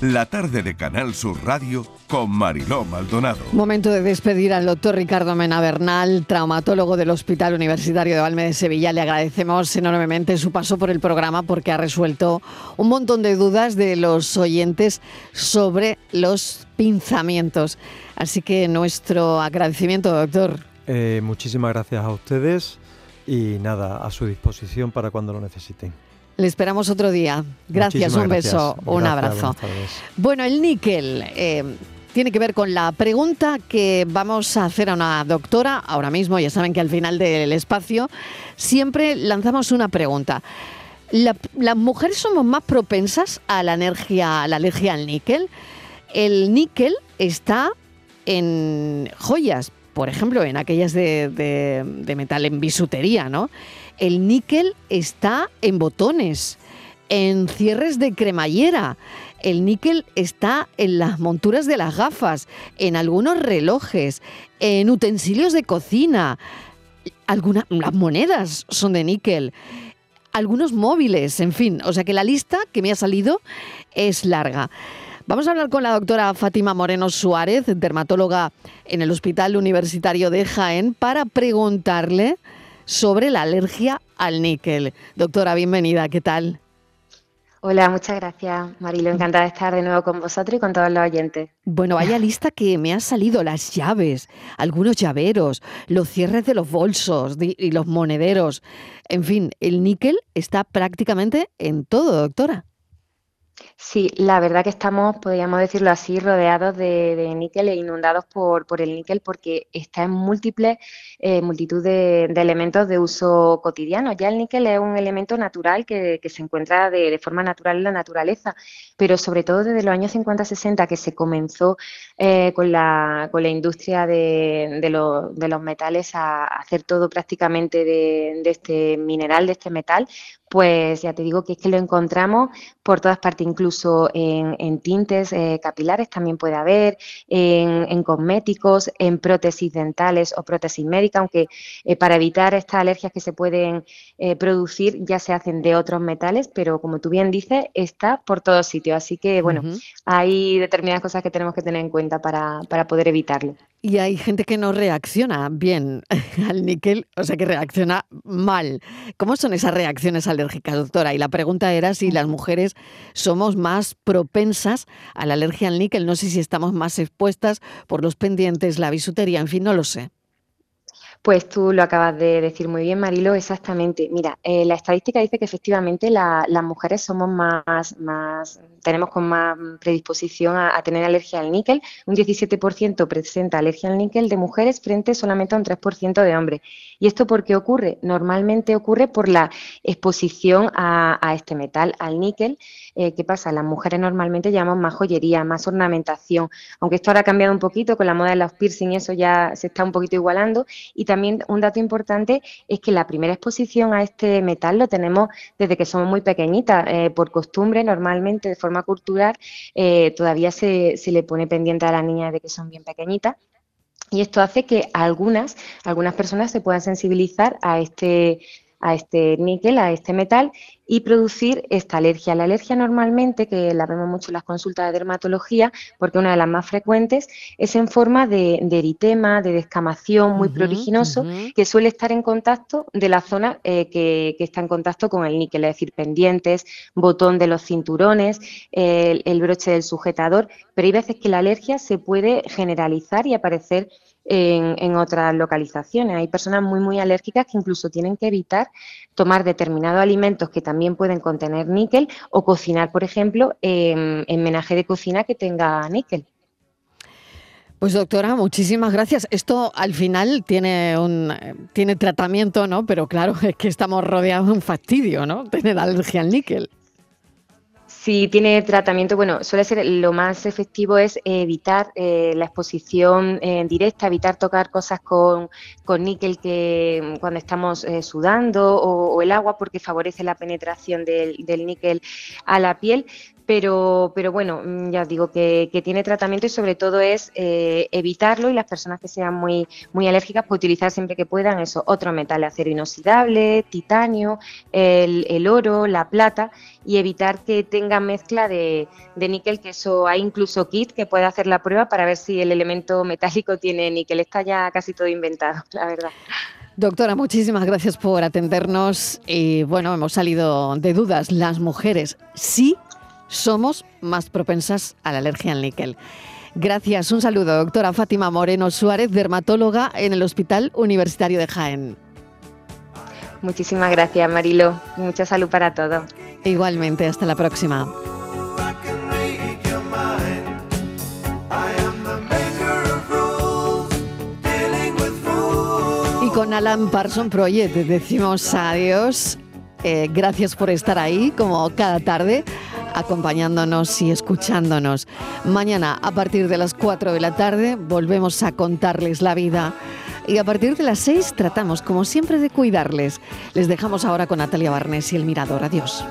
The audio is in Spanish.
la tarde de Canal Sur Radio con Mariló Maldonado. Momento de despedir al doctor Ricardo Mena Bernal, traumatólogo del Hospital Universitario de Valme de Sevilla. Le agradecemos enormemente su paso por el programa porque ha resuelto un montón de dudas de los oyentes sobre los pinzamientos. Así que nuestro agradecimiento, doctor. Eh, muchísimas gracias a ustedes y nada, a su disposición para cuando lo necesiten. Le esperamos otro día. Gracias, un beso, un abrazo. Bueno, el níquel. Eh, tiene que ver con la pregunta que vamos a hacer a una doctora ahora mismo. Ya saben que al final del espacio siempre lanzamos una pregunta. ¿Las mujeres somos más propensas a la, energía, a la alergia al níquel? El níquel está en joyas, por ejemplo, en aquellas de, metal en bisutería, ¿no? El níquel está en botones, en cierres de cremallera. El níquel está en las monturas de las gafas, en algunos relojes, en utensilios de cocina. Algunas, las monedas son de níquel. Algunos móviles, en fin. O sea que la lista que me ha salido es larga. Vamos a hablar con la doctora Fátima Moreno Suárez, dermatóloga en el Hospital Universitario de Jaén, para preguntarle sobre la alergia al níquel. Doctora, bienvenida, ¿qué tal? Hola, muchas gracias, Marilo. Encantada de estar de nuevo con vosotros y con todos los oyentes. Bueno, vaya lista que me han salido las llaves, algunos llaveros, los cierres de los bolsos y los monederos. En fin, el níquel está prácticamente en todo, doctora. Sí, la verdad que estamos, podríamos decirlo así, rodeados de, níquel e inundados por, por, el níquel porque está en múltiples, eh, multitud de, elementos de uso cotidiano. Ya el níquel es un elemento natural que, se encuentra de, forma natural en la naturaleza, pero sobre todo desde los años 50-60 que se comenzó eh, con, la, con la industria de, los metales a hacer todo prácticamente de este mineral, de este metal, pues ya te digo que es que lo encontramos por todas partes, incluso en, tintes eh, capilares también puede haber, en, cosméticos, en prótesis dentales o prótesis médicas, aunque eh, para evitar estas alergias que se pueden eh, producir ya se hacen de otros metales, pero como tú bien dices, está por todos sitios. Así que, bueno, hay determinadas cosas que tenemos que tener en cuenta para, para poder evitarlo. Y hay gente que no reacciona bien al níquel, o sea que reacciona mal. ¿Cómo son esas reacciones alérgicas, doctora? Y la pregunta era si las mujeres somos más propensas a la alergia al níquel. No sé si estamos más expuestas por los pendientes, la bisutería, en fin, no lo sé. Pues tú lo acabas de decir muy bien, Marilo, exactamente. Mira, eh, la estadística dice que efectivamente las mujeres somos más, más, tenemos con más predisposición a, tener alergia al níquel. Un 17% presenta alergia al níquel de mujeres frente solamente a un 3% de hombres. ¿Y esto por qué ocurre? Normalmente ocurre por la exposición a, este metal, al níquel. Eh, ¿Qué pasa? Las mujeres normalmente llevamos más joyería, más ornamentación, aunque esto ahora ha cambiado un poquito con la moda de los piercing eso ya se está un poquito igualando. Y también un dato importante es que la primera exposición a este metal lo tenemos desde que somos muy pequeñitas. Eh, por costumbre, normalmente, de forma cultural, eh, todavía se, se le pone pendiente a las niñas de que son bien pequeñitas. Y esto hace que algunas, algunas personas se puedan sensibilizar a este, a este níquel, a este metal y producir esta alergia. La alergia normalmente, que la vemos mucho en las consultas de dermatología, porque una de las más frecuentes, es en forma de, eritema, de descamación muy pruriginoso, que suele estar en contacto de la zona eh, que, está en contacto con el níquel, es decir, pendientes, botón de los cinturones, el, el broche del sujetador, pero hay veces que la alergia se puede generalizar y aparecer en, otras localizaciones. Hay personas muy, muy alérgicas que incluso tienen que evitar tomar determinados alimentos que también pueden contener níquel o cocinar, por ejemplo, en, menaje de cocina que tenga níquel. Pues doctora, muchísimas gracias. Esto al final tiene un tiene tratamiento, ¿no? Pero claro, es que estamos rodeados de un fastidio, ¿no? Tener alergia al níquel. Si tiene tratamiento, bueno, suele ser lo más efectivo es evitar eh, la exposición eh, directa, evitar tocar cosas con, níquel que mm, cuando estamos eh, sudando o, el agua porque favorece la penetración del níquel a la piel pero, pero bueno, mm, ya digo que, tiene tratamiento y sobre todo es eh, evitarlo y las personas que sean muy, muy alérgicas, pues utilizar siempre que puedan eso, otro metal, acero inoxidable, titanio, el, oro, la plata y evitar que tenga mezcla de, de níquel, que eso hay incluso kit que puede hacer la prueba para ver si el elemento metálico tiene níquel. Está ya casi todo inventado, la verdad. Doctora, muchísimas gracias por atendernos. Y bueno, hemos salido de dudas. Las mujeres sí somos más propensas a la alergia al níquel. Gracias, un saludo, doctora Fátima Moreno Suárez, dermatóloga en el Hospital Universitario de Jaén. Muchísimas gracias, Marilo. Mucha salud para todos. Igualmente, hasta la próxima. Y con Alan Parson Project decimos adiós. Eh, gracias por estar ahí, como cada tarde acompañándonos y escuchándonos. Mañana, a partir de las 4 de la tarde, volvemos a contarles la vida. Y a partir de las 6 tratamos, como siempre, de cuidarles. Les dejamos ahora con Natalia Barnes y El Mirador. Adiós.